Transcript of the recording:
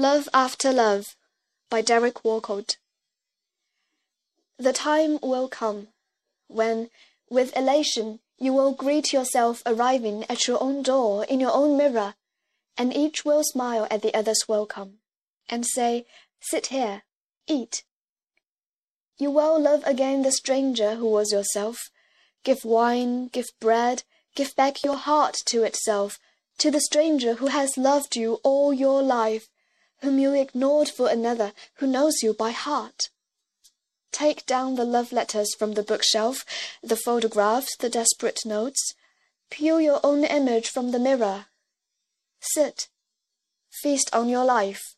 Love After Love by Derek Walcott. The time will come when, with elation, you will greet yourself arriving at your own door in your own mirror, and each will smile at the other's welcome and say, Sit here, eat. You will love again the stranger who was yourself, give wine, give bread, give back your heart to itself, to the stranger who has loved you all your life, whom you ignored for another who knows you by heart. Take down the love letters from the bookshelf, the photographs, the desperate notes. Peel your own image from the mirror. Sit. Feast on your life.